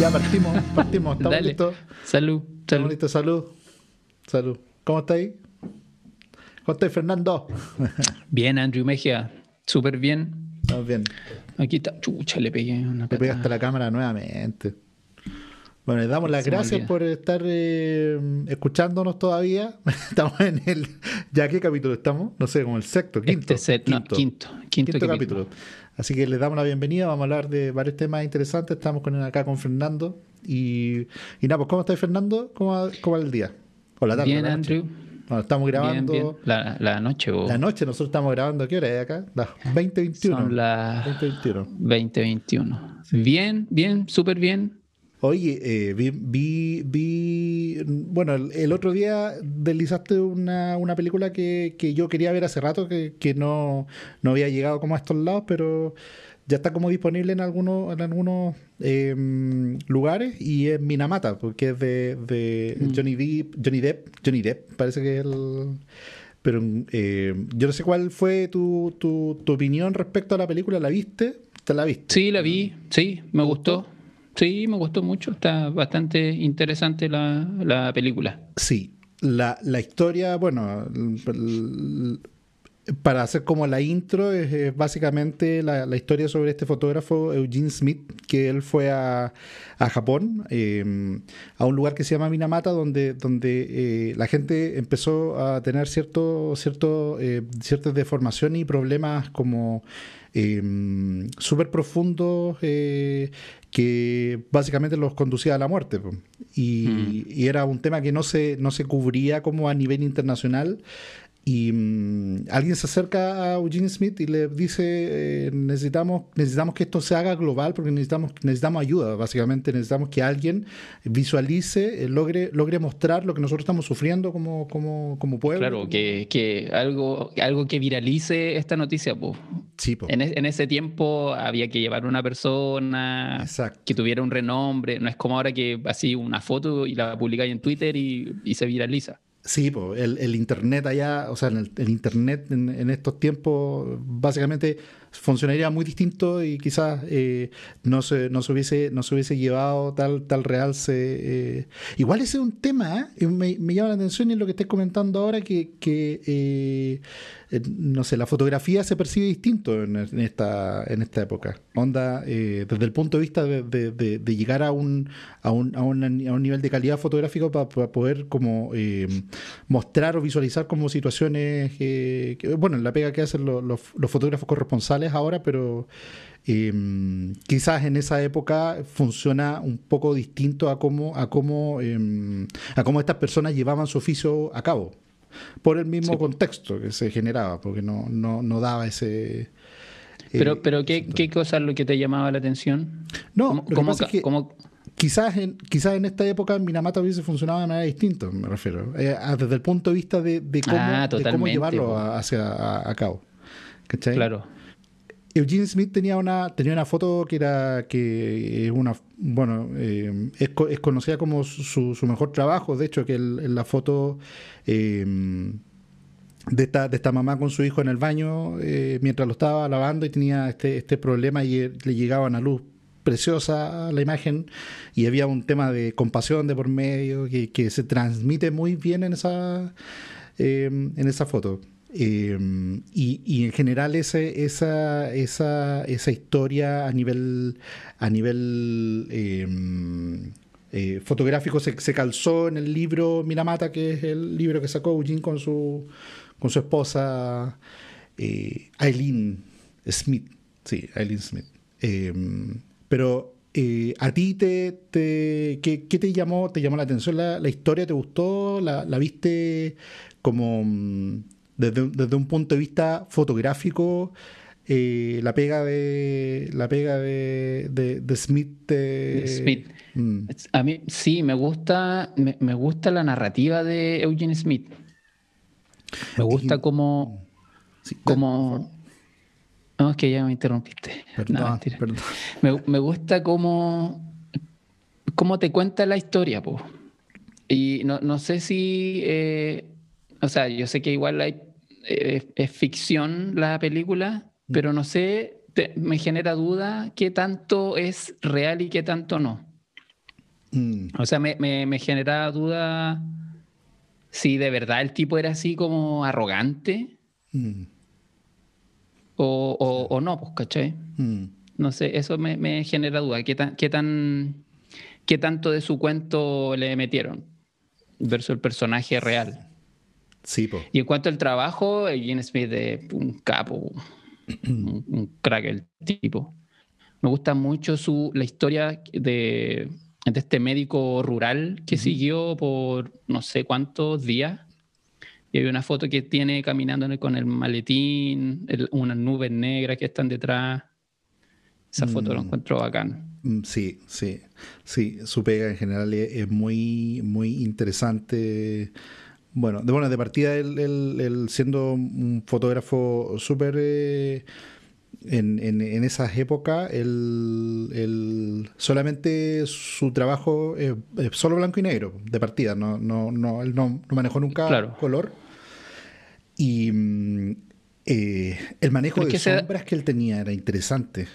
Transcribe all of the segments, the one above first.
Ya partimos, partimos. ¿Estamos Dale. listos? Salud. ¿Estamos Salud. listos? Salud. Salud. ¿Cómo estáis? ¿Cómo estáis, Fernando? Bien, Andrew Mejía. Súper bien. Estamos bien. Aquí está. Chucha, le pegué una patada. pegaste la cámara nuevamente. Bueno, les damos las Se gracias por estar eh, escuchándonos todavía. Estamos en el. ¿Ya qué capítulo estamos? No sé, como el sexto, quinto. Este set- no, quinto. Quinto, Quinto capítulo. capítulo. Así que les damos la bienvenida. Vamos a hablar de varios temas interesantes. Estamos con acá con Fernando. Y, y nada, pues, ¿cómo estás, Fernando? ¿Cómo va, cómo va el día? O la tarde. Bien. Andrew. Bueno, estamos grabando bien. La, la noche, o la noche. Nosotros estamos grabando. ¿a ¿Qué hora es acá? Las 20.21. Son las 20.21. 2021. Bien, bien, súper bien. Oye, eh, vi, vi, vi- bueno, el, el otro día deslizaste una, una película que, que yo quería ver hace rato, que, que no, no había llegado como a estos lados, pero ya está como disponible en algunos, en algunos eh, lugares y es Minamata, porque es de, de Mm. Johnny Depp, Johnny Depp, Johnny Depp, parece que es el... Pero eh, yo no sé cuál fue tu, tu, tu opinión respecto a la película, ¿la viste? ¿Te la viste? Sí, la vi. Sí, me gustó. Sí, me gustó mucho. Está bastante interesante la, la película. Sí, la, la historia, bueno, para hacer como la intro, es, es básicamente la, la historia sobre este fotógrafo Eugene Smith, que él fue a, a Japón, eh, a un lugar que se llama Minamata, donde, donde eh, la gente empezó a tener cierto, cierto, eh, ciertas deformaciones y problemas como eh, súper profundos eh, que básicamente los conducía a la muerte. Y, y era un tema que no se, no se cubría como a nivel internacional. Y mm, alguien se acerca a Eugene Smith y le dice, eh, necesitamos, necesitamos que esto se haga global porque necesitamos, necesitamos ayuda, básicamente necesitamos que alguien visualice, eh, logre, logre mostrar lo que nosotros estamos sufriendo como, como, como pueblo. Claro, que, que algo, algo que viralice esta noticia. Sí, po. En, en ese tiempo había que llevar una persona Exacto. que tuviera un renombre. No es como ahora que así una foto y la publicáis en Twitter y, y se viraliza. Sí, po, el, internet allá, o sea, el, el internet en, estos tiempos básicamente funcionaría muy distinto y quizás eh, no, se, no, se hubiese, no se hubiese llevado tal, tal realce. eh. Igual ese es un tema, ¿eh? me, me llama la atención y lo que estés comentando ahora, que, que eh, no sé, la fotografía se percibe distinto en, esta, en esta época. Onda, eh, desde el punto de vista de, llegar a un, a, un, a, un, nivel de calidad fotográfico para poder como eh, mostrar o visualizar como situaciones, que- bueno, la pega que hacen los, los- fotógrafos corresponsales ahora, pero quizás en esa época funciona un poco distinto a cómo, a cómo, eh, a cómo estas personas llevaban su oficio a cabo por el mismo Sí. contexto que se generaba, porque no, no, no daba ese... eh, Pero, pero ¿qué, ¿qué cosa es lo que te llamaba la atención? No, ¿Cómo- lo que cómo pasa ca- es que cómo- quizás en, quizás en esta época Minamata hubiese funcionado de manera distinta, me refiero, eh, desde el punto de vista de, de cómo, Ah, de cómo totalmente, llevarlo a- hacia, a, a cabo. ¿Cachai? Claro. Eugene Smith tenía una, tenía una foto que era que una bueno eh, es, es conocida como su, su mejor trabajo. De hecho, que en la foto eh, de esta, de esta mamá con su hijo en el baño eh, mientras lo estaba lavando y tenía este, este problema y le llegaba una luz preciosa la imagen y había un tema de compasión de por medio que, que se transmite muy bien en esa eh, en esa foto. Eh, y, en general ese, esa, esa, esa historia a nivel, a nivel eh, eh, fotográfico se, calzó en el libro Miramata, que es el libro que sacó Eugene con su, con su esposa eh, Eileen Smith. Sí, Eileen Smith. Pero eh, a ti te, te ¿qué, qué te llamó? ¿Te llamó la atención la, la historia? ¿Te gustó? ¿La, la viste como mm, desde, un- desde un punto de vista fotográfico? eh, la pega de la pega de, de, de Smith, De Smith. mm, A mí sí, me gusta, me, me gusta la narrativa de Eugene Smith. Me gusta Y- sí, cómo... No, es que ya me interrumpiste. perdón, No, perdón. Me, me gusta cómo, cómo te cuenta la historia, po. Y no, no sé si, eh, o sea, yo sé que igual hay, eh, es ficción la película, pero no sé, te- me genera duda qué tanto es real y qué tanto no. Mm. O sea, me, me, genera duda si de verdad el tipo era así como arrogante mm. o, o, no, pues, ¿cachai? Mm. No sé, eso me, me, genera duda. ¿Qué tan, qué, tan, ¿Qué tanto de su cuento le metieron versus el personaje real? Sí, po. Y en cuanto al trabajo, Gene Smith es un capo, un, un crack el tipo. Me gusta mucho su, la historia de de este médico rural que siguió por no sé cuántos días. Y hay una foto que tiene caminando con el maletín, unas nubes negras que están detrás. Esa foto la mm. encuentro bacán. Mm, sí, sí, sí, su pega en general es, muy, muy interesante. Bueno, de, bueno, de partida él, siendo un fotógrafo súper eh, en, en, esas épocas el, solamente su trabajo es, solo blanco y negro de partida, no, no, no, él no, manejó nunca color. Y mm, eh, el manejo de sombras que él tenía era interesante.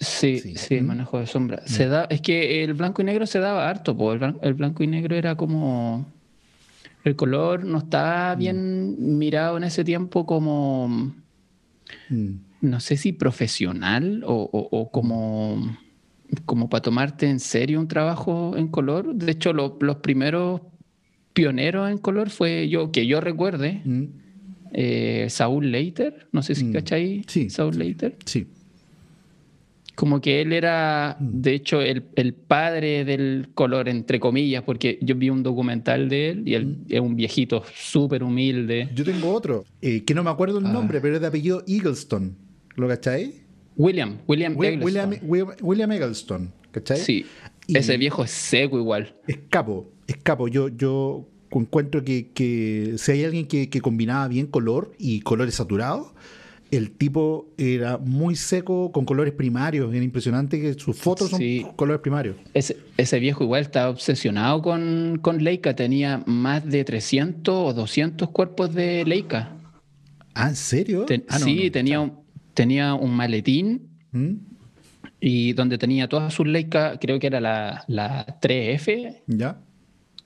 Sí, sí, el ¿Mm? manejo de sombras. Se da, es que el blanco y negro se daba harto, el, blanco y negro era como... El color no estaba mm. bien mirado en ese tiempo como no sé si profesional o, como, como para tomarte en serio un trabajo en color. De hecho, los primeros pioneros en color fue yo, que yo recuerde, mm. eh, Saúl Leiter, no sé si mm. cachai, sí, Saúl Leiter. Sí como que él era, mm. de hecho, el, padre del color, entre comillas, porque yo vi un documental de él y él mm. es un viejito súper humilde. Yo tengo otro, eh, que no me acuerdo el ah. nombre, pero es de apellido Eagleston. ¿Lo cachai? William, William William, William, Eggleston, ¿cachai? Sí, ese viejo es seco igual. Es capo, es capo. Yo, yo encuentro que, que si hay alguien que, que combinaba bien color y colores saturados, el tipo era muy seco con colores primarios. Era impresionante que sus fotos son colores primarios. Ese, ese, viejo igual estaba obsesionado con, con Leica. Tenía más de 300 o 200 cuerpos de Leica. ¿Ah, en serio? Ah, sí, tenía, un, tenía un maletín ¿Mm? y donde tenía todas sus Leica, creo que era la, la 3F. Ya.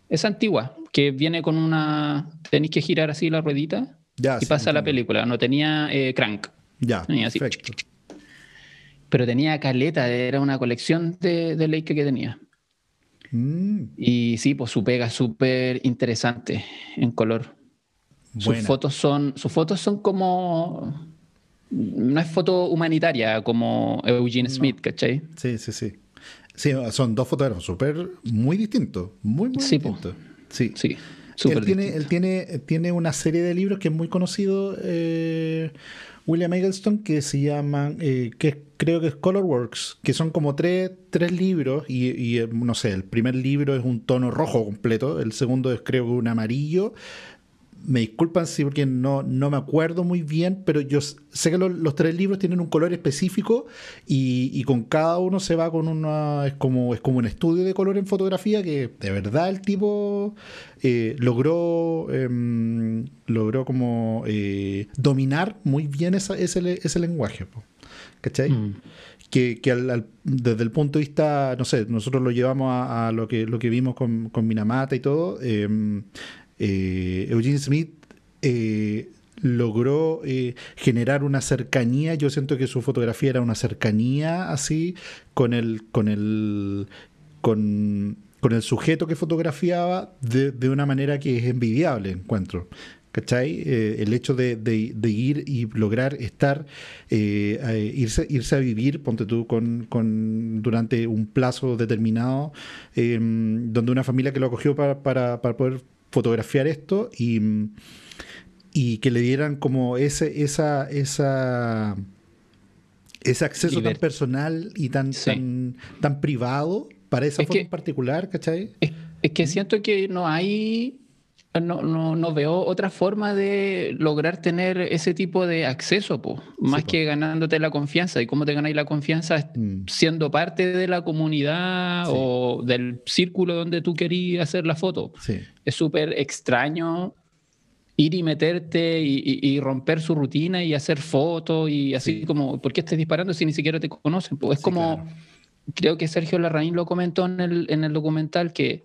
Es antigua, que viene con una... Tenéis que girar así la ruedita y pasa la película. No tenía eh, crank. Ya, perfecto. Pero tenía caleta, era una colección de, de Leica que tenía. Mm. Y sí, pues su pega súper interesante en color. Sus fotos son, sus fotos son como no es foto humanitaria como Eugene Smith, ¿cachai? Sí, sí, sí. Sí, son dos fotógrafos súper muy distintos, muy, muy distintos. Sí, sí él tiene, él tiene, tiene una serie de libros que es muy conocido, eh, William Eggleston, que se llaman, eh, que creo que es Colorworks, que son como tres, tres libros, y, y, eh, no sé, el primer libro es un tono rojo completo, el segundo es creo que un amarillo, me disculpan si porque no, no me acuerdo muy bien, pero yo sé que los, tres libros tienen un color específico y, con cada uno se va con una. Es como, es como un estudio de color en fotografía que de verdad el tipo eh, logró. Em, logró como eh, dominar muy bien ese, ese, lenguaje. ¿Cachai? Mm. Que, desde el punto de vista, no sé, nosotros lo llevamos a, lo, que, lo que vimos con, con Minamata y todo. Eh, eh, Eugene Smith eh, logró eh, generar una cercanía. Yo siento que su fotografía era una cercanía así con el, con el, con, el sujeto que fotografiaba de, una manera que es envidiable, encuentro. ¿Cachai? el hecho de, ir y lograr estar, irse, irse a vivir, ponte tú, con, con durante un plazo determinado, donde una familia que lo acogió para, para, para poder fotografiar esto y, y que le dieran como ese, esa, esa, ese acceso tan personal y tan, tan, privado para esa foto en particular, ¿cachai? es, que siento que no hay no, no, no, veo otra forma de lograr tener ese tipo de acceso, po. más que ganándote la confianza. ¿Y cómo te ganáis la confianza? Mm. Siendo parte de la comunidad o del círculo donde tú querías hacer la foto. Es súper extraño ir y meterte y, romper su rutina y hacer fotos y así como, ¿por qué estás disparando si ni siquiera te conocen? Pues es como creo que Sergio Larraín lo comentó en el, en el documental que,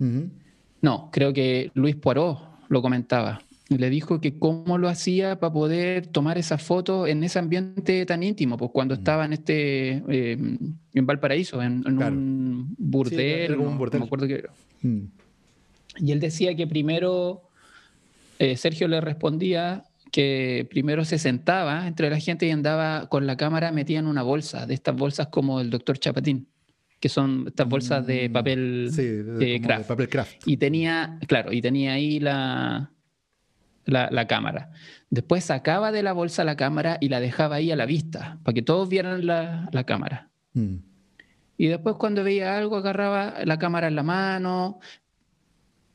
no, creo que Luis Poirot lo comentaba. Y le dijo que cómo lo hacía para poder tomar esa foto en ese ambiente tan íntimo, pues cuando estaba en este, em, en Valparaíso, en, un burdel, un burdel. No, me acuerdo qué. Mm. Y él decía que primero eh, Sergio le respondía que primero se sentaba entre la gente y andaba con la cámara metida en una bolsa, de estas bolsas como el doctor Chapatín que son estas bolsas de mm, papel, de, craft. papel craft. Y tenía, claro, y tenía ahí la, la, cámara. Después sacaba de la bolsa la cámara y la dejaba ahí a la vista, para que todos vieran la, cámara. Mm. Y después cuando veía algo, agarraba la cámara en la mano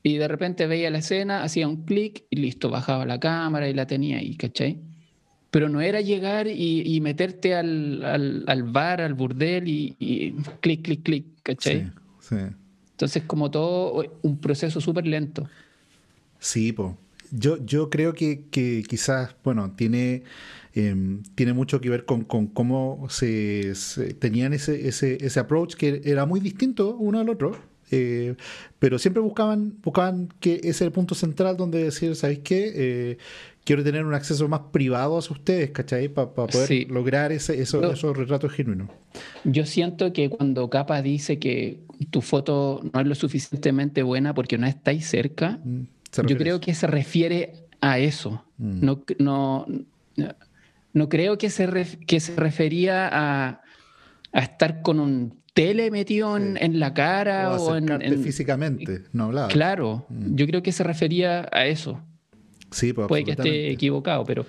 y de repente veía la escena, hacía un clic y listo, bajaba la cámara y la tenía ahí, ¿cachai? Pero no era llegar y, meterte al, al, bar, al burdel y, clic, clic, clic, ¿cachai? Sí, sí. Entonces, como todo, un proceso súper lento. Sí, pues. Yo, yo creo que, quizás, bueno, tiene, em, tiene mucho que ver con, cómo se, tenían ese, ese, ese approach que era muy distinto uno al otro. Eh, pero siempre buscaban, buscaban que ese era el punto central donde decir, ¿sabéis qué? Eh, quiero tener un acceso más privado a ustedes, ¿cachai? Para poder lograr ese, esos retratos genuinos. Yo siento que cuando Capa dice que tu foto no es lo suficientemente buena porque no estáis cerca, mm, yo creo que se refiere a eso. Mm. No, no, no creo que se, que se refería a, a estar con un tele metido en, la cara o, en, físicamente, no hablaba. Claro, mm. yo creo que se refería a eso. Sí, pues, Puede que esté equivocado, pero.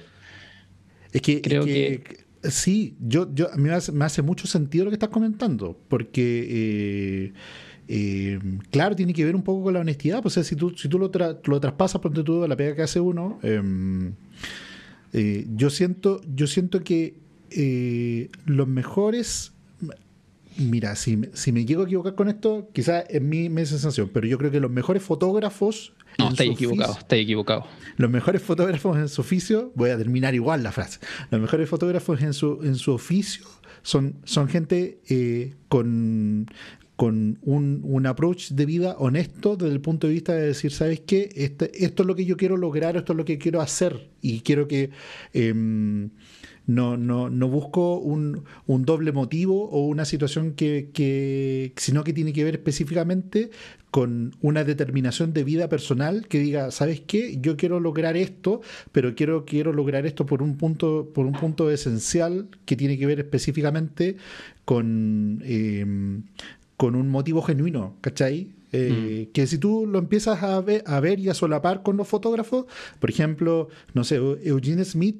Es que. Creo que, Sí, yo, yo, a mí me hace, mucho sentido lo que estás comentando, porque. Eh, eh, claro, tiene que ver un poco con la honestidad. Pues, si tú, si tú lo, lo traspasas, ponte tú la pega que hace uno. Em, eh, yo siento, yo siento que los mejores Mira, si, si, me llego a equivocar con esto, quizás es mi, mi, sensación, pero yo creo que los mejores fotógrafos no, está equivocado, está equivocado. Los mejores fotógrafos en su oficio, voy a terminar igual la frase, los mejores fotógrafos en su, en su oficio son, son gente eh, con, con un, un, approach de vida honesto desde el punto de vista de decir, ¿sabes qué? Este, esto es lo que yo quiero lograr, esto es lo que quiero hacer y quiero que... Em, no, no, no busco un, un, doble motivo o una situación que, que, sino que tiene que ver específicamente con una determinación de vida personal que diga, ¿sabes qué? Yo quiero lograr esto, pero quiero, quiero lograr esto por un punto, por un punto esencial que tiene que ver específicamente con, em, con un motivo genuino, ¿cachai? Eh, mm. Que si tú lo empiezas a ver, a ver y a solapar con los fotógrafos, por ejemplo, no sé, Eugene Smith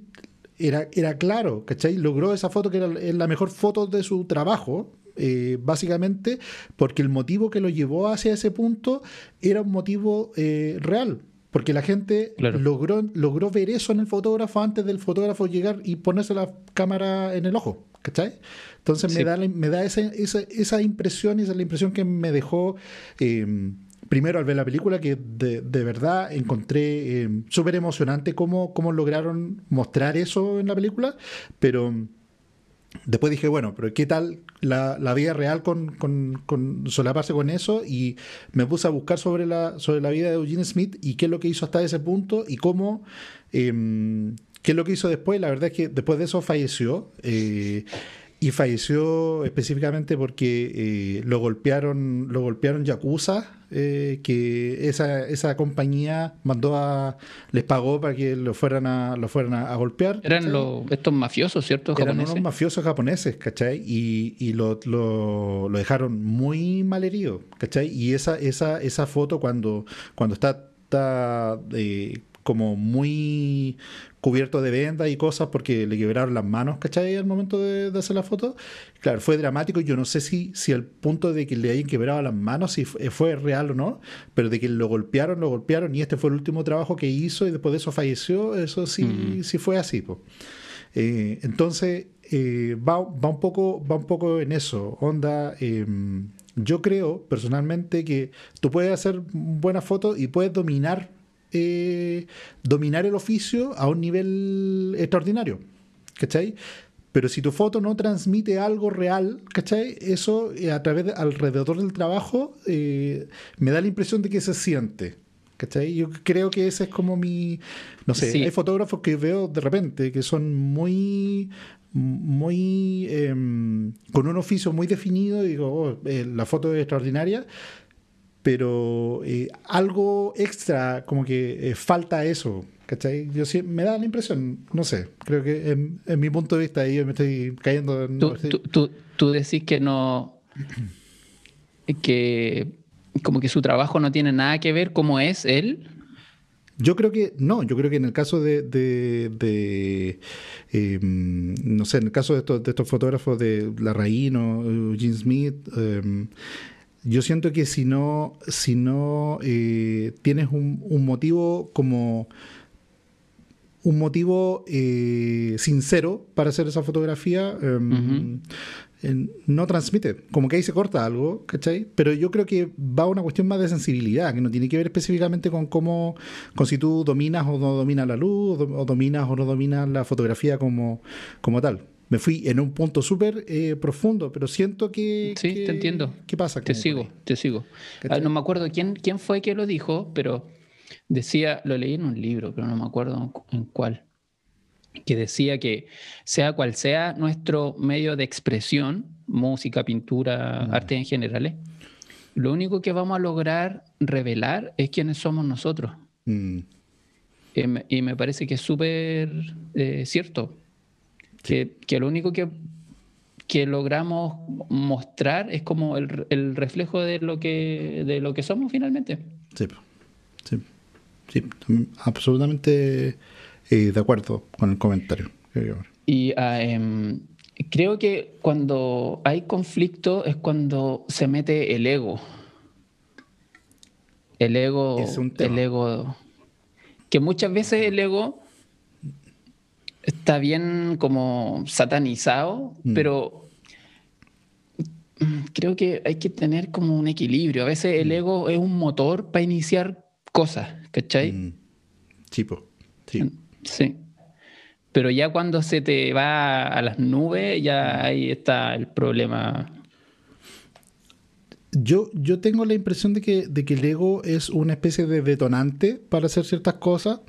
era, era claro, ¿cachai? Logró esa foto que era la mejor foto de su trabajo, eh, básicamente porque el motivo que lo llevó hacia ese punto era un motivo eh, real. Porque la gente logró, logró ver eso en el fotógrafo antes del fotógrafo llegar y ponerse la cámara en el ojo. ¿Cachai? Entonces me da, me da esa, esa, esa, impresión, esa es la impresión que me dejó eh, primero al ver la película, que de, verdad encontré eh, súper emocionante cómo, cómo lograron mostrar eso en la película, pero después dije, bueno, pero ¿qué tal la, vida real con, con, con, solaparse con eso? Y me puse a buscar sobre la, sobre la vida de Eugene Smith y qué es lo que hizo hasta ese punto y cómo... Em, ¿Qué es lo que hizo después? La verdad es que después de eso falleció. Eh, y falleció específicamente porque eh, lo golpearon lo golpearon Yakuza eh, que esa, esa compañía mandó a les pagó para que lo fueran a lo fueran a, golpear eran los, estos mafiosos cierto eran unos mafiosos japoneses ¿cachai? y, y lo, lo, lo, dejaron muy mal herido ¿cachai? y esa esa esa foto cuando cuando está, está eh, como muy cubierto de vendas y cosas porque le quebraron las manos, ¿cachai? Al momento de, hacer la foto. Claro, fue dramático. Yo no sé si, si al punto de que le hayan quebrado las manos, si fue, real o no, pero de que lo golpearon, lo golpearon y este fue el último trabajo que hizo y después de eso falleció, eso sí, sí fue así. Eh, entonces, eh, va, va, un poco, va un poco en eso. Onda. Em, yo creo personalmente que tú puedes hacer buenas fotos y puedes dominar eh, dominar el oficio a un nivel extraordinario. ¿Cachai? Pero si tu foto no transmite algo real, ¿cachai? Eso eh, a través de, alrededor del trabajo eh, me da la impresión de que se siente. ¿Cachai? Yo creo que ese es como mi. No sé, hay fotógrafos que veo de repente que son muy. muy. Em, con un oficio muy definido y digo, oh, eh, la foto es extraordinaria, pero algo extra, como que falta eso. ¿Cachai? Yo sí, me da la impresión, no sé, creo que en, mi punto de vista ahí yo me estoy cayendo en... Tú, decís que no... que como que su trabajo no tiene nada que ver cómo es él. Yo creo que no, yo creo que en el caso de, de, em, no sé, en el caso de estos, de estos fotógrafos de Larraín o Eugene Smith, em, yo siento que si no, si no eh, tienes un, un motivo como un motivo eh, sincero para hacer esa fotografía, em, no transmite. Como que ahí se corta algo, ¿cachai? Pero yo creo que va a una cuestión más de sensibilidad, que no tiene que ver específicamente con cómo, con si tú dominas o no dominas la luz, o, dominas o no dominas la fotografía como, como tal. Me fui en un punto súper eh, profundo, pero siento que... Sí, te entiendo. ¿Qué pasa? Te sigo, te sigo. Ah, no me acuerdo quién, quién fue que lo dijo, pero decía, lo leí en un libro, pero no me acuerdo en cuál, que decía que sea cual sea nuestro medio de expresión, música, pintura, mm. arte en general, ¿eh? lo único que vamos a lograr revelar es quiénes somos nosotros. Mm. Y, me, parece que es súper eh, cierto, que, lo único que, que logramos mostrar es como el, el, reflejo de lo, que, de lo que somos finalmente. Sí, sí. Sí, absolutamente eh, de acuerdo con el comentario. Y ah, em, creo que cuando hay conflicto es cuando se mete el ego. El ego, el ego, que muchas veces el ego está bien como satanizado, mm. pero creo que hay que tener como un equilibrio. A veces el mm. ego es un motor para iniciar cosas, ¿cachai? Mm. Sí, sí. Sí. Pero ya cuando se te va a las nubes, ya ahí está el problema. Yo, yo tengo la impresión de que, de que el ego es una especie de detonante para hacer ciertas cosas,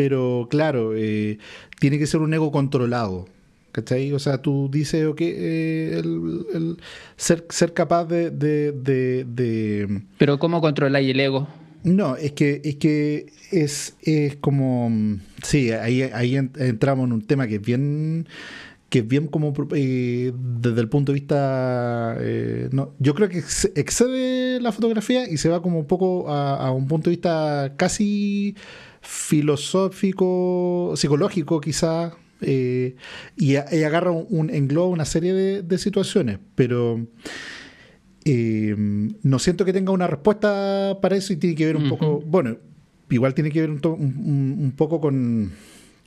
pero claro, eh, tiene que ser un ego controlado. ¿Cachai? O sea, tú dices, ok, eh, el, ser, ser capaz de, de, de, Pero ¿cómo controláis el ego? No, es que es que es, es como sí, ahí, ahí entramos en un tema que es bien que es bien como eh, desde el punto de vista eh, no, yo creo que excede la fotografía y se va como un poco a, un punto de vista casi filosófico, psicológico quizá eh, y, agarra un, engloba una serie de, de situaciones, pero eh, no siento que tenga una respuesta para eso y tiene que ver un poco, bueno, igual tiene que ver un, un, poco con,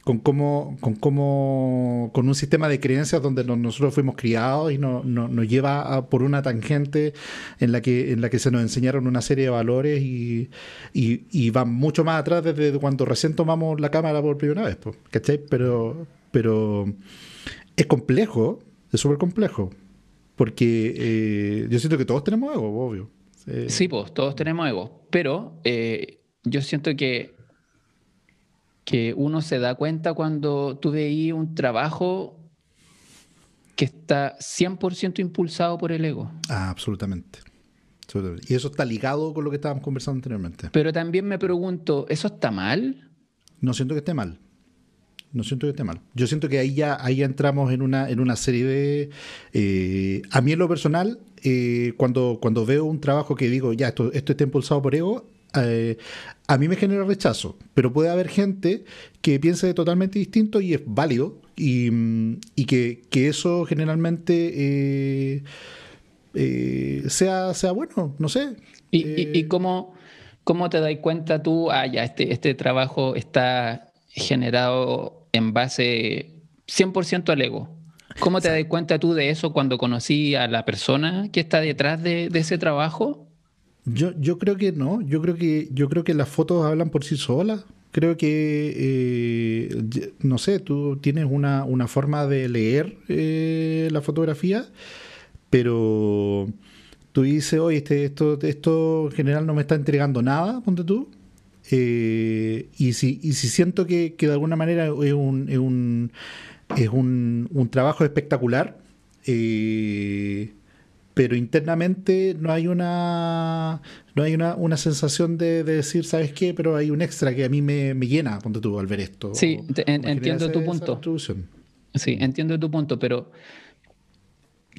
con cómo, con cómo, con un sistema de creencias donde nosotros fuimos criados y nos lleva por una tangente en la que, en la que se nos enseñaron una serie de valores y, y, va mucho más atrás desde cuando recién tomamos la cámara por primera vez, ¿cachai? Pero, pero es complejo, es súper complejo. Porque eh, yo siento que todos tenemos ego, obvio. Sí, pues todos tenemos ego. Pero eh, yo siento que, que uno se da cuenta cuando tú veías un trabajo que está 100% impulsado por el ego. Ah, absolutamente. Y eso está ligado con lo que estábamos conversando anteriormente. Pero también me pregunto, ¿eso está mal? No siento que esté mal. No siento que esté mal. Yo siento que ahí ya, ahí entramos en una, en una serie de... Eh, a mí en lo personal, eh, cuando, cuando veo un trabajo que digo, ya, esto, esto está impulsado por ego, eh, a mí me genera rechazo. Pero puede haber gente que piense totalmente distinto y es válido y, y que, que, eso generalmente sea, sea bueno, no sé. ¿Y, y, y cómo, cómo te das cuenta tú, ah, ya, este, este trabajo está generado en base 100% al ego. ¿Cómo te das cuenta tú de eso cuando conocí a la persona que está detrás de, ese trabajo? Yo, yo creo que no, yo creo que, yo creo que las fotos hablan por sí solas. Creo que, eh, no sé, tú tienes una, una forma de leer eh, la fotografía, pero tú dices, oye, este, esto, esto en general no me está entregando nada, ponte tú. Eh, y, si, y si siento que, que de alguna manera es un, es un, es un, trabajo espectacular, pero internamente no hay una no hay una, una sensación de, decir, ¿sabes qué? Pero hay un extra que a mí me, me llena, ponte tú, al ver esto. Sí, entiendo tu punto. Sí, entiendo tu punto, pero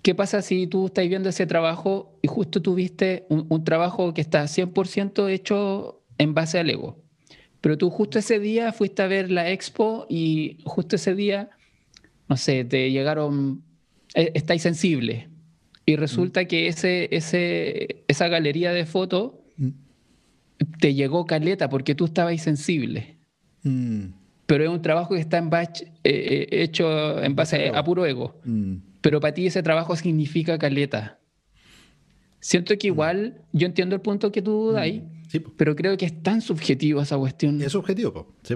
¿qué pasa si tú estás viendo ese trabajo y justo tuviste un, un trabajo que está 100% hecho en base al ego? Pero tú justo ese día fuiste a ver la expo y justo ese día, no sé, te llegaron, eh, estáis sensible y resulta mm. que ese, ese, esa galería de fotos mm. te llegó caleta porque tú estabas sensible. Mm. Pero es un trabajo que está en batch, eh, eh, hecho en base a, puro ego. Pero para ti ese trabajo significa caleta. Siento que igual, yo entiendo el punto que tú das pero creo que es tan subjetivo esa cuestión. Es subjetivo, sí,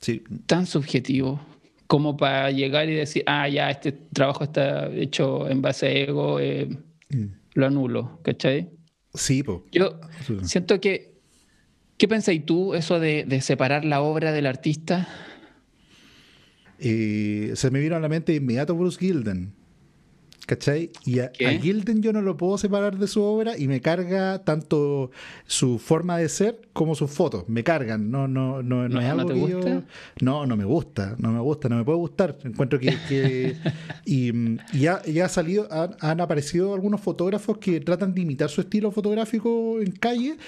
sí. Tan subjetivo como para llegar y decir, ah, ya, este trabajo está hecho en base a ego, eh, mm. lo anulo, ¿cachai? Sí, pues. Yo siento que, ¿qué pensáis tú eso de, separar la obra del artista? Eh, se me vino a la mente inmediato Bruce Gilden. ¿Cachai? Y a, Gilden yo no lo puedo separar de su obra y me carga tanto su forma de ser como sus fotos. Me cargan. No, no, no, no, es algo que yo. No, no me gusta. No me gusta. No me puede gustar. Encuentro que. y, ya, ya ha salido, han, aparecido algunos fotógrafos que tratan de imitar su estilo fotográfico en calle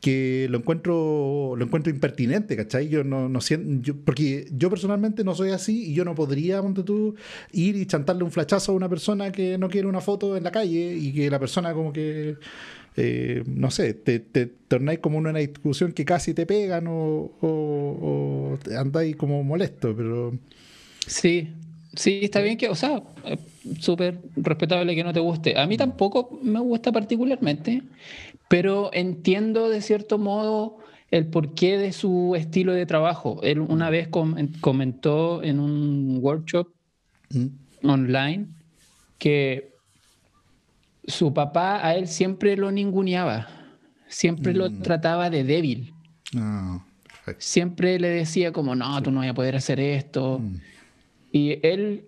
que lo encuentro lo encuentro impertinente, ¿cachai? Yo no, no siento, porque yo personalmente no soy así y yo no podría, monte tú, ir y chantarle un flachazo a una persona que no quiere una foto en la calle y que la persona como que, eh, no sé, te, te tornáis como en una discusión que casi te pegan o, o, andáis como molesto, pero... Sí, sí, está bien que, o sea, súper respetable que no te guste. A mí tampoco me gusta particularmente, pero entiendo de cierto modo el porqué de su estilo de trabajo. Él una vez comentó en un workshop mm. online que su papá a él siempre lo ninguneaba, siempre lo mm. trataba de débil. Ah, siempre le decía como, no, tú no vas a poder hacer esto. Mm. Y él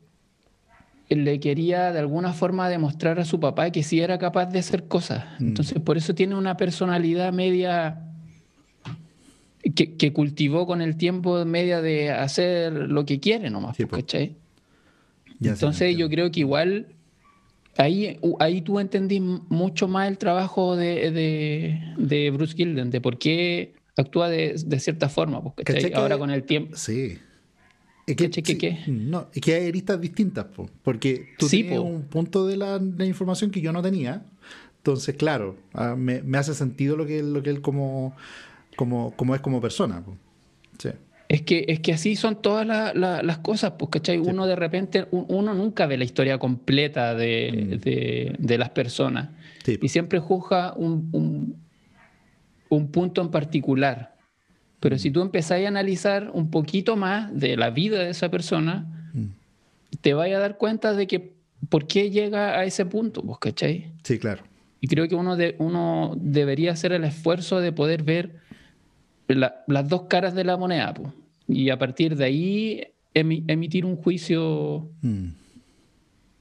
le quería de alguna forma demostrar a su papá que sí era capaz de hacer cosas. Mm. Entonces, por eso tiene una personalidad media que, cultivó con el tiempo, media de hacer lo que quiere nomás, ¿cachai? Entonces, yo creo que igual ahí, ahí tú entendí mucho más el trabajo de, de, Bruce Gilden, de por qué actúa de, cierta forma, ¿cachai? Ahora con el tiempo. Sí. Es que, ¿Qué, No, es que hay aristas distintas, porque tú tienes un punto de la, información que yo no tenía. Entonces, claro, ah, me, hace sentido lo que, lo que él como, como, como es como persona. Es que, es que así son todas las cosas, pues, ¿cachai? Uno de repente, uno nunca ve la historia completa de, mm. las personas. Y siempre juzga un, un punto en particular. Pero si tú empezás a analizar un poquito más de la vida de esa persona, mm. te vas a dar cuenta de que por qué llega a ese punto, ¿vos cachai? Sí, claro. Y creo que uno, de, uno debería hacer el esfuerzo de poder ver las dos caras de la moneda, y a partir de ahí emitir un juicio. Mm.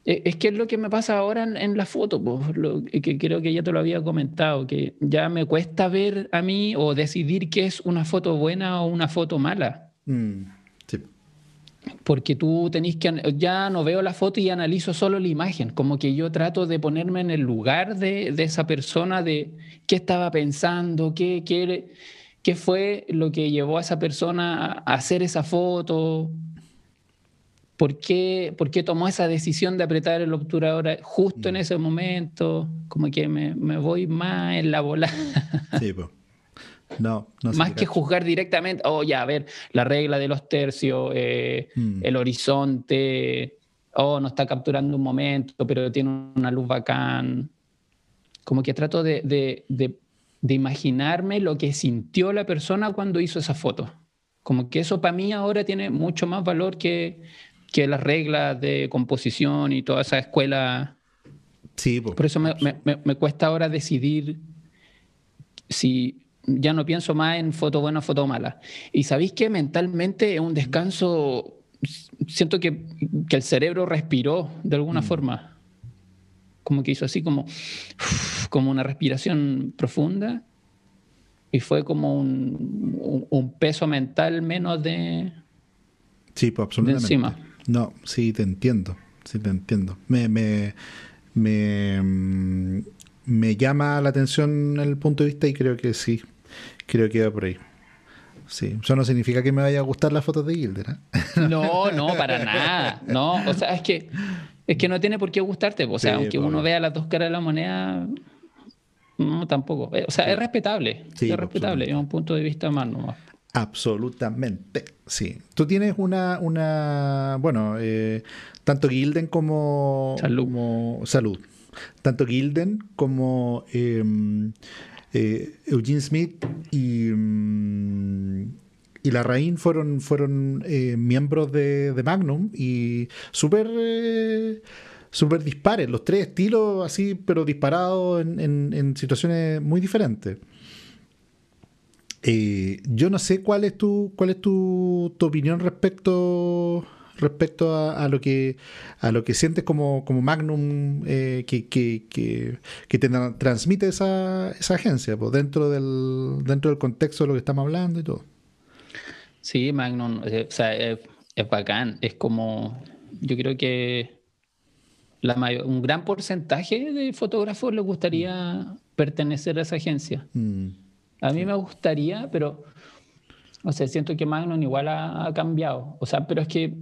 E, es que es lo que me pasa ahora en, la foto, pues, lo, que creo que ya te lo había comentado, que ya me cuesta ver a mí o decidir qué es una foto buena o una foto mala. Mm, sí. Porque tú tenés que, ya no veo la foto y analizo solo la imagen, como que yo trato de ponerme en el lugar de, de esa persona, de qué estaba pensando, qué, qué, qué fue lo que llevó a esa persona a hacer esa foto, ¿Por qué, ¿Por qué, tomó esa decisión de apretar el obturador justo en mm. ese momento? Como que me, me voy más en la bola. Sí, pues. No, no Más que juzgar directamente, oh, ya, a ver, la regla de los tercios, eh, mm. el horizonte, oh, no está capturando un momento, pero tiene una luz bacán. Como que trato de, de, de, de imaginarme lo que sintió la persona cuando hizo esa foto. Como que eso para mí ahora tiene mucho más valor que, que las reglas de composición y toda esa escuela. Sí, Por eso me, me, me, cuesta ahora decidir si ya no pienso más en foto buena o foto mala. Y sabéis que mentalmente es un descanso, siento que, que el cerebro respiró de alguna mm. forma. Como que hizo así como, como una respiración profunda y fue como un, un, peso mental menos de, sí, pues, absolutamente. encima. No, sí, te entiendo, sí, te entiendo. Me, me, me, mm, me llama la atención el punto de vista y creo que sí, creo que va por ahí. Sí, eso no significa que me vaya a gustar las fotos de Gilder. ¿eh? No, no, para nada. No, o sea, es que, es que no tiene por qué gustarte. O sea, aunque uno vea las dos caras de la moneda, no, tampoco. Eh, o sea, es respetable. es respetable, es un punto de vista más nomás. Absolutamente, sí. Tú tienes una, una bueno, eh, tanto Gilden como Salud. salud. Tanto Gilden como em, eh, Eugene Smith y, mm, y la Rain fueron, fueron miembros de, de, Magnum y súper súper dispares, los tres estilos así, pero disparados en, situaciones muy diferentes. Eh, yo no sé cuál es tu, cuál es tu, opinión respecto respecto a, lo que a lo que sientes como, como Magnum eh, que, que, que, te transmite esa, esa agencia pues, dentro del dentro del contexto de lo que estamos hablando y todo. Sí, Magnum, eh, o sea, es, es bacán, es como yo creo que un gran porcentaje de fotógrafos les gustaría pertenecer a esa agencia. Mm. A mí me gustaría, pero, o sea, siento que Magnum igual ha, cambiado. O sea, pero es que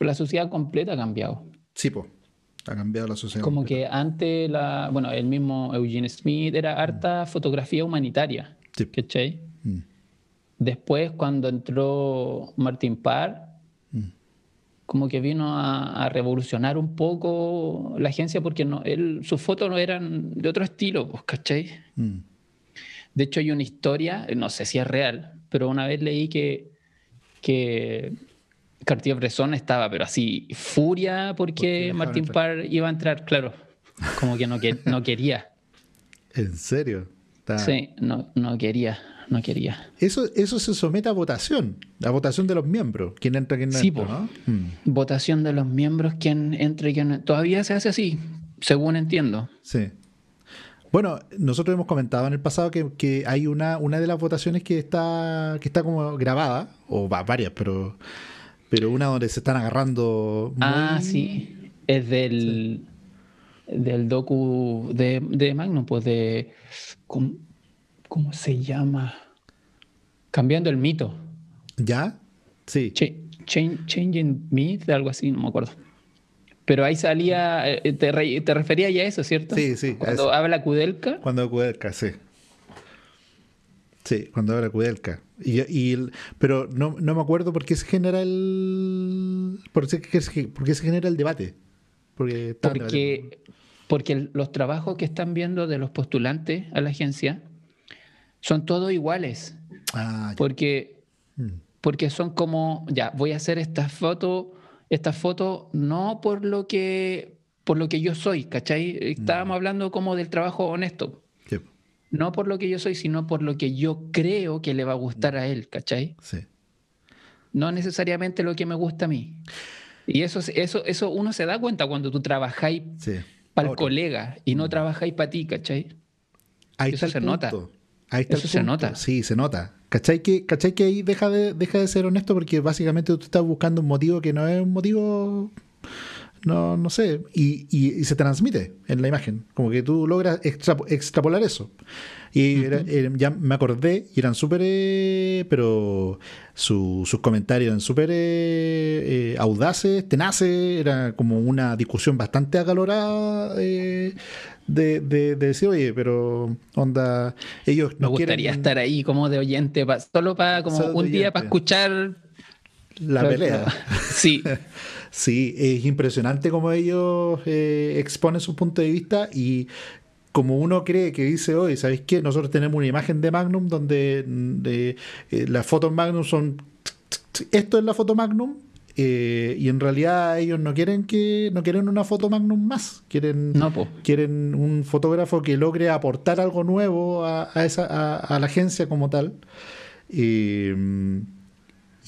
la sociedad completa ha cambiado. Sí, pues. Ha cambiado la sociedad. Como que antes, la, bueno, el mismo Eugene Smith era harta fotografía humanitaria. Sí. ¿Cachai? Mm. Después, cuando entró Martin Parr, como que vino a, revolucionar un poco la agencia porque no, él, sus fotos no eran de otro estilo, pues, ¿cachai? De hecho, hay una historia, no sé si es real, pero una vez leí que, que Cartier-Bresson estaba, pero así, furia porque Martín Parr iba a entrar, claro, como que no, que, no quería. ¿En serio? Sí, no, no quería no quería. Eso, eso se somete a votación, a votación de los miembros, quién entra, quién no entra, ¿no? Hmm. Votación de los miembros, quién entra y quién no. Todavía se hace así, según entiendo. Sí. Bueno, nosotros hemos comentado en el pasado que, hay una, una de las votaciones que está, que está como grabada, o va, varias, pero, pero una donde se están agarrando. Ah, sí. Es del, del docu de, de Magnum, pues de. ¿Cómo se llama? Cambiando el mito. ¿Ya? Sí. changing Myth, algo así, no me acuerdo. Pero ahí salía, eh, te, te refería ya a eso, ¿cierto? Sí, sí. Cuando habla Kudelka. Cuando Kudelka, sí. Sí, cuando habla Kudelka. Y, pero no, no, me acuerdo por qué se genera el. por qué, se genera el debate. Porque, porque, porque los trabajos que están viendo de los postulantes a la agencia son todos iguales. Ah, porque, mm. porque son como, ya, voy a hacer esta foto, esta foto no por lo que, por lo que yo soy, ¿cachai? Estábamos mm. hablando como del trabajo honesto. No por lo que yo soy, sino por lo que yo creo que le va a gustar a él, ¿cachai? Sí. No necesariamente lo que me gusta a mí. Y eso, eso, eso uno se da cuenta cuando tú trabajáis para el colega y no mm. trabajáis para ti, ¿cachai? Ahí eso se nota. Eso se nota. Sí, se nota. ¿Cachai que, ¿Cachai que ahí deja de, deja de ser honesto? Porque básicamente tú estás buscando un motivo que no es un motivo, no, no sé, y, y, se transmite en la imagen. Como que tú logras extrapolar eso. Y ya me acordé, y eran súper, eh, pero sus comentarios eran súper eh, eh, audaces, tenaces, era como una discusión bastante acalorada de, de, decir, oye, pero onda, ellos no Me gustaría estar ahí como de oyente, solo para como un día para escuchar la pelea. Sí. sí, es impresionante como ellos eh, exponen su punto de vista y como uno cree que dice hoy, ¿sabéis qué? Nosotros tenemos una imagen de Magnum donde de, eh, las fotos Magnum son esto es la foto Magnum eh, y en realidad ellos no quieren que no quieren una foto Magnum más, quieren, quieren un fotógrafo que logre aportar algo nuevo a, esa, a, la agencia como tal. y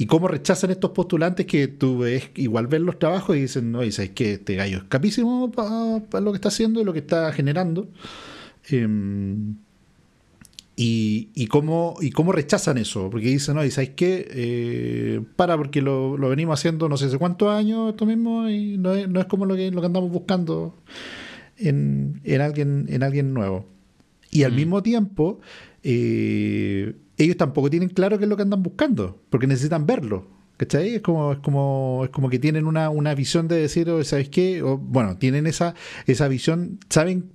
cómo rechazan estos postulantes que tú ves, igual ven los trabajos y dicen, no, y sabes que este gallo es capísimo para lo que está haciendo y lo que está generando. Em, y, cómo, y cómo rechazan eso, porque dicen, no, y sabes qué, eh, para, porque lo, venimos haciendo no sé hace cuántos años esto mismo y no es, no es como lo que, lo que andamos buscando en, en, alguien, en alguien nuevo. Y al mm. mismo tiempo, eh, ellos tampoco tienen claro qué es lo que andan buscando, porque necesitan verlo. ¿Cachai? Es como, es como, es como que tienen una, una visión de decir, oh, ¿sabes qué? O, bueno, tienen esa, esa visión, saben,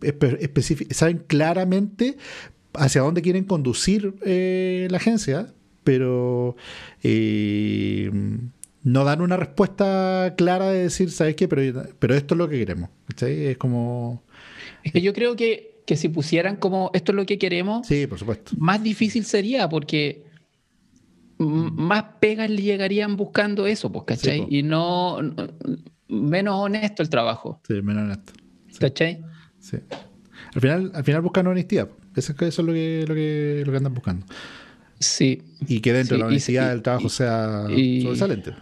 saben claramente hacia dónde quieren conducir eh, la agencia, pero eh, no dan una respuesta clara de decir, ¿sabes qué? Pero, pero esto es lo que queremos. Es como... Es que yo creo que que si pusieran como esto es lo que queremos, sí, por supuesto. más difícil sería porque más pegas le llegarían buscando eso, pues, ¿cachai? y no, menos honesto el trabajo. Sí, menos honesto. ¿Cachai? Sí. Al final, al final buscan honestidad. Eso, eso es lo que, lo, que, lo que andan buscando. Sí. Y que dentro de la honestidad del trabajo sea sobresaliente.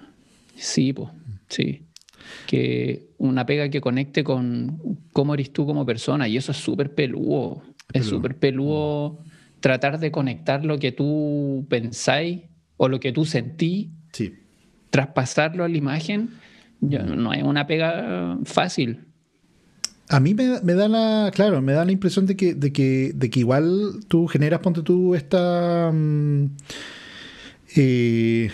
Sí, pues, sí que una pega que conecte con cómo eres tú como persona. Y eso es súper peludo. Es súper peludo tratar de conectar lo que tú pensáis o lo que tú sentí, traspasarlo a la imagen. no hay una pega fácil. A mí me, da la, claro, me da la impresión de que, de que, de que igual tú generas, ponte tú, esta... Mm, eh,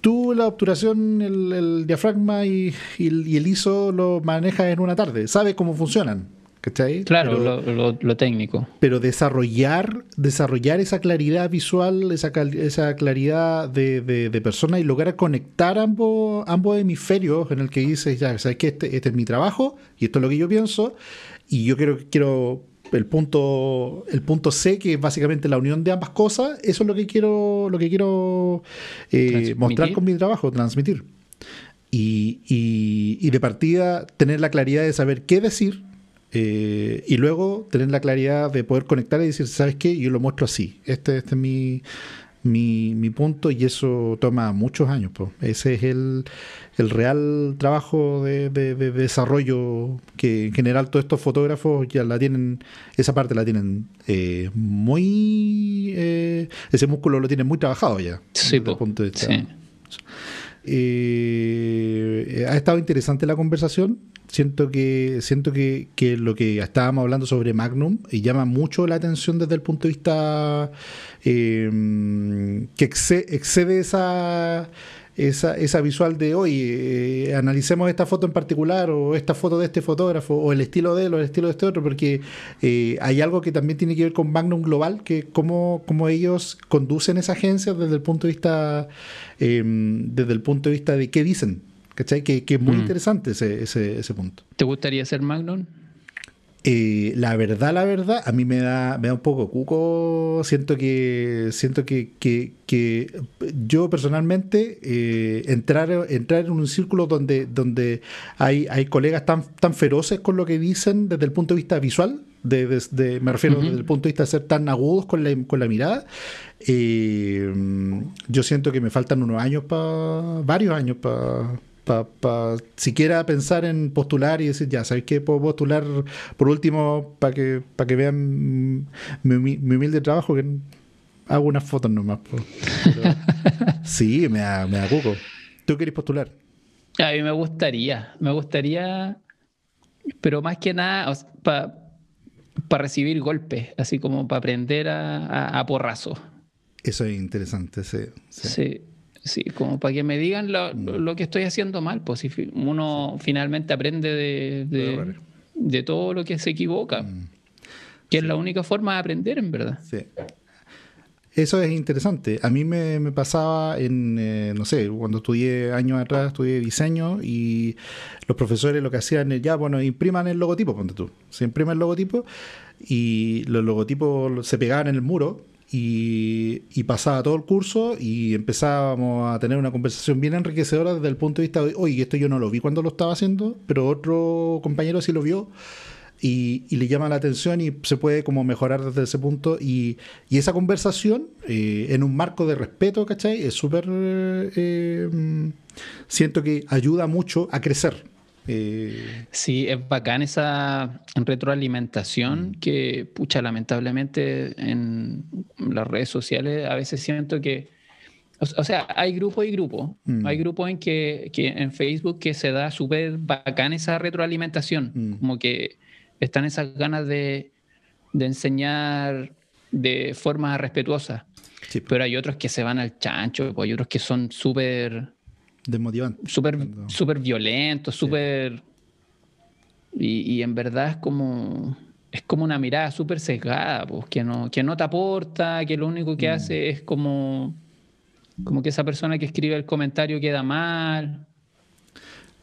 tú la obturación, el, diafragma y, el ISO lo manejas en una tarde, sabes cómo funcionan. ¿Cachai? Claro, lo, técnico. Pero desarrollar, desarrollar esa claridad visual, esa, esa claridad de, persona y lograr conectar ambos, ambos hemisferios en el que dices, ya, sabes que este, este es mi trabajo y esto es lo que yo pienso y yo quiero, quiero el punto, el punto C, que es básicamente la unión de ambas cosas, eso es lo que quiero, lo que quiero eh, mostrar con mi trabajo, transmitir. Y, y, de partida tener la claridad de saber qué decir eh, y luego tener la claridad de poder conectar y decir, ¿sabes qué? Yo lo muestro así. Este, este es mi, mi, mi punto y eso toma muchos años. Pues. Ese es el, el real trabajo de, desarrollo que en general todos estos fotógrafos ya la tienen, esa parte la tienen eh, muy, eh, ese músculo lo tienen muy trabajado ya. Sí, punto de eh, ha estado interesante la conversación. Siento que siento que, lo que estábamos hablando sobre Magnum llama mucho la atención desde el punto de vista que excede esa esa, esa visual de hoy, eh, analicemos esta foto en particular o esta foto de este fotógrafo o el estilo de él o el estilo de este otro, porque eh, hay algo que también tiene que ver con Magnum Global, que cómo, cómo ellos conducen esa agencia desde el punto de vista, em, desde el punto de vista de qué dicen. ¿Cachai? Que, que es muy mm. interesante ese, ese, ese punto. ¿Te gustaría ser Magnum? Eh, la verdad, la verdad, a mí me da, me da un poco cuco. Siento que, siento que, que, yo personalmente eh, entrar, entrar en un círculo donde, donde hay, hay colegas tan, tan feroces con lo que dicen desde el punto de vista visual, de, me refiero desde el punto de vista de ser tan agudos con la, con la mirada. Eh, yo siento que me faltan unos años para, varios años para para siquiera pensar en postular y decir, ya, ¿sabéis qué? Puedo postular por último para que, para que vean mi, humilde trabajo, que hago unas fotos nomás. sí, me da, me da cuco. ¿Tú querés postular? A mí me gustaría, me gustaría, pero más que nada para recibir golpes, así como para aprender a, a, porrazo. Eso es interesante, sí. sí. Sí, como para que me digan lo, mm. que estoy haciendo mal, pues si uno finalmente aprende de, de, todo lo que se equivoca, mm. que es la única forma de aprender, en verdad. Sí. Eso es interesante. A mí me, pasaba en, eh, no sé, cuando estudié años atrás, estudié diseño y los profesores lo que hacían es, ya, bueno, impriman el logotipo, ponte tú. Se imprime el logotipo y los logotipos se pegaban en el muro y, pasaba todo el curso y empezábamos a tener una conversación bien enriquecedora desde el punto de vista de, oye, esto yo no lo vi cuando lo estaba haciendo, pero otro compañero sí lo vio y, le llama la atención y se puede como mejorar desde ese punto y, esa conversación eh, en un marco de respeto, ¿cachai? Es súper... Eh, mm, siento que ayuda mucho a crecer eh, sí, es bacán esa retroalimentación que, pucha, lamentablemente en las redes sociales a veces siento que, o, sea, hay grupo y grupo. Mm. Hay grupos en que, en Facebook que se da súper bacán esa retroalimentación, mm. como que están esas ganas de, enseñar de forma respetuosa. Pero hay otros que se van al chancho, hay otros que son súper desmotivante. Súper super violento, súper... Y, en verdad es como... Es como una mirada súper sesgada, pues, que, no, que no te aporta, que lo único que mm. hace es como, como que esa persona que escribe el comentario queda mal.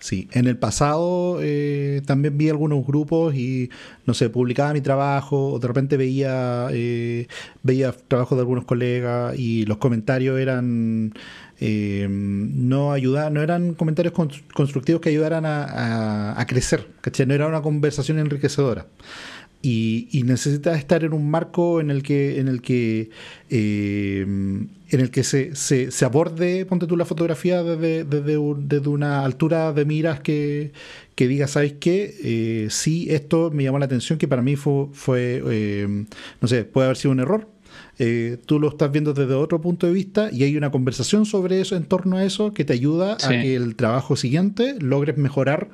Sí, en el pasado eh, también vi algunos grupos y, no sé, publicaba mi trabajo, o de repente veía, eh, veía trabajos de algunos colegas y los comentarios eran eh, no no eran comentarios constructivos que ayudaran a, crecer, No era una conversación enriquecedora. Y, y, estar en un marco en el que en el que eh, en el que se, se, aborde ponte tú la fotografía desde, desde, una altura de miras que, que diga sabes qué eh, sí esto me llamó la atención que para mí fue, fue eh, no sé puede haber sido un error eh, tú lo estás viendo desde otro punto de vista y hay una conversación sobre eso, en torno a eso, que te ayuda a que el trabajo siguiente logres mejorar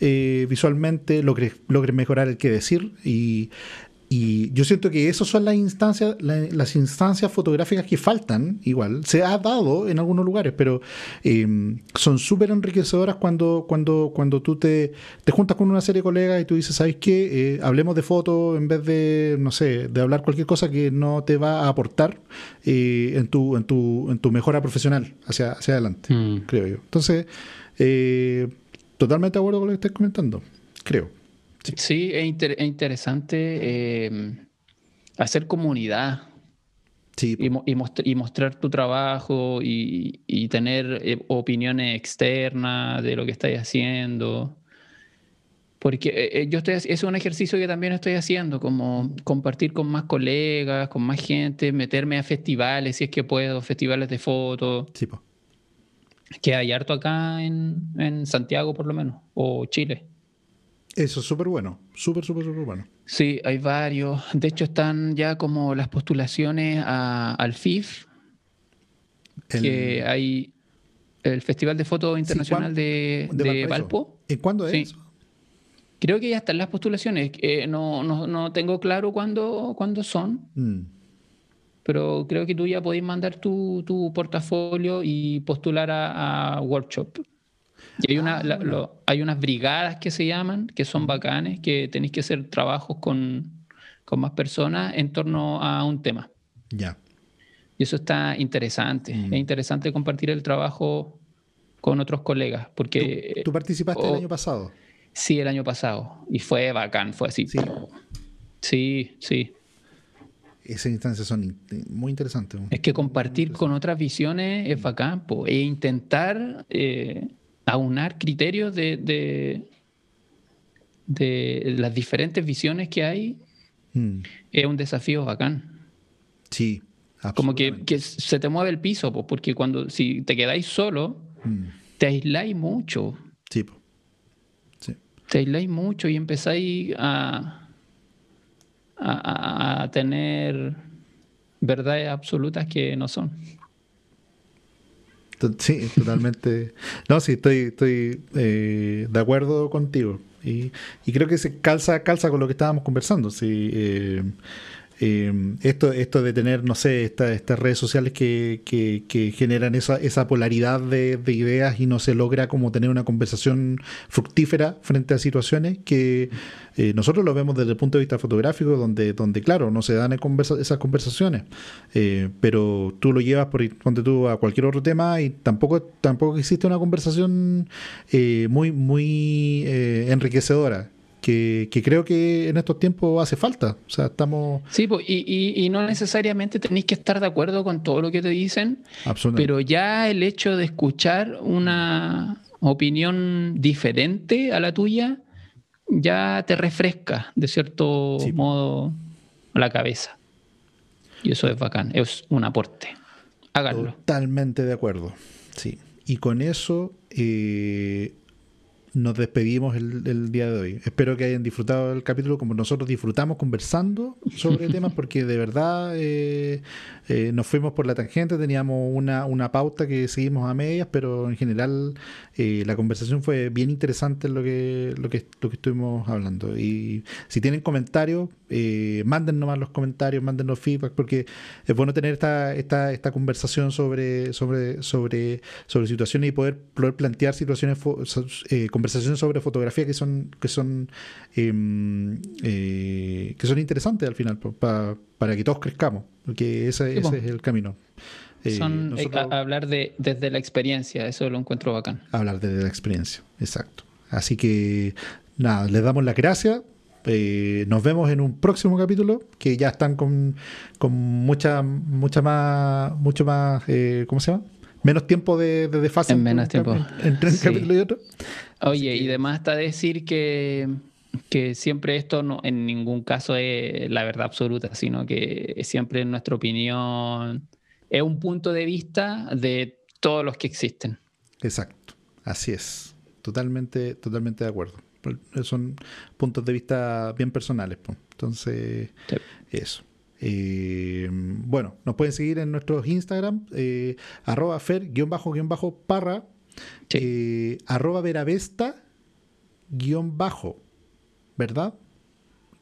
eh, visualmente, logres, logres mejorar el que decir y y yo siento que esas son las instancias, las instancias fotográficas que faltan, igual. Se ha dado en algunos lugares, pero em, son súper enriquecedoras cuando, cuando, cuando tú te, te, juntas con una serie de colegas y tú dices, ¿sabes qué? Eh, hablemos de fotos en vez de, no sé, de hablar cualquier cosa que no te va a aportar eh, en, tu, en, tu, en tu mejora profesional hacia, hacia adelante, mm. creo yo. Entonces, eh, totalmente de acuerdo con lo que estás comentando, creo. Sí, es, interesante em, hacer comunidad. Sí. Y, mostrar tu trabajo y, tener eh, opiniones externas de lo que estáis haciendo. Porque eh, eh, yo estoy, es un ejercicio que también estoy haciendo, como compartir con más colegas, con más gente, meterme a festivales, si es que puedo, festivales de fotos. Sí, Que hay harto acá en, en Santiago, por lo menos, o Chile. Eso es súper bueno, súper, súper, súper bueno. Sí, hay varios. De hecho, están ya como las postulaciones al FIF, que hay el Festival de Foto Internacional de, de, Valpo. ¿Y cuándo es Creo que ya están las postulaciones. no, no, no, tengo claro cuándo, cuándo son. Mm. Pero creo que tú ya podés mandar tu, tu portafolio y postular a, a workshop. Y hay, una, ah, hay unas brigadas que se llaman, que son bacanes, que tenéis que hacer trabajos con, más personas en torno a un tema. Ya. Y eso está interesante. Mm. Es interesante compartir el trabajo con otros colegas. Porque, ¿Tú, participaste el año pasado? Sí, el año pasado. Y fue bacán, fue así. Sí, sí. sí. Esas instancias son muy interesantes. Es que compartir con otras visiones es bacán. e intentar... Eh, aunar criterios de, de, las diferentes visiones que hay mm. es un desafío bacán. Sí, Como que, se te mueve el piso, porque cuando si te quedáis solo, mm. te aisláis mucho. Sí, Te aisláis mucho y empezáis a, a, a tener verdades absolutas que no son. Sí, totalmente. no, sí, estoy, estoy eh, de acuerdo contigo. Y, y, creo que se calza, calza con lo que estábamos conversando. Sí, eh, eh, esto, esto de tener, no sé, estas redes sociales que, generan esa, esa polaridad de, ideas y no se logra como tener una conversación fructífera frente a situaciones que eh, nosotros lo vemos desde el punto de vista fotográfico, donde, donde claro, no se dan esas conversaciones, eh, pero tú lo llevas por ponte tú a cualquier otro tema y tampoco, tampoco existe una conversación muy, muy enriquecedora que, creo que en estos tiempos hace falta. O sea, estamos... Sí, pues, y, no necesariamente tenéis que estar de acuerdo con todo lo que te dicen, pero ya el hecho de escuchar una opinión diferente a la tuya ya te refresca de cierto modo la cabeza. Y eso es bacán, es un aporte. Háganlo. Totalmente de acuerdo, sí. Y con eso eh, nos despedimos el, día de hoy. Espero que hayan disfrutado el capítulo como nosotros disfrutamos conversando sobre temas, porque de verdad eh, eh, nos fuimos por la tangente, teníamos una, una, pauta que seguimos a medias, pero en general eh, la conversación fue bien interesante en lo que, lo que, lo que estuvimos hablando. Y si tienen comentarios, manden nomás los comentarios, mándennos feedback, porque es bueno tener esta, esta, esta conversación sobre, sobre, sobre, sobre situaciones y poder, poder plantear situaciones, eh, conversaciones sobre fotografía que son, que son, em, eh, que son interesantes al final, para que todos crezcamos, porque ese, ese es el camino. Son, hablar de, desde la experiencia, eso lo encuentro bacán. Hablar desde la experiencia, exacto. Así que nada, les damos las gracias. Eh, nos vemos en un próximo capítulo que ya están con, con mucha, mucha más, mucho más, eh, ¿cómo se llama? Menos tiempo de, de desfase. En menos tiempo. Entre un capítulo y otro. Oye, y además está decir que, que siempre esto no, en ningún caso es la verdad absoluta, sino que siempre en nuestra opinión es un punto de vista de todos los que existen. Exacto, así es. Totalmente, totalmente de acuerdo son puntos de vista bien personales. Entonces, eso. Eh, bueno, nos pueden seguir en nuestros Instagram, eh, arroba fer-parra, eh, arroba veravesta, guion bajo, ¿verdad?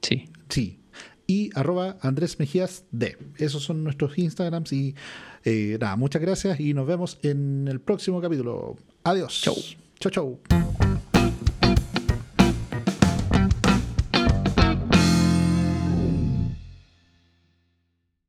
Sí. Sí. Y arroba Andrés Mejías D. Esos son nuestros Instagrams y nada, muchas gracias y nos vemos en el próximo capítulo. Adiós. Chau. Chau, chau.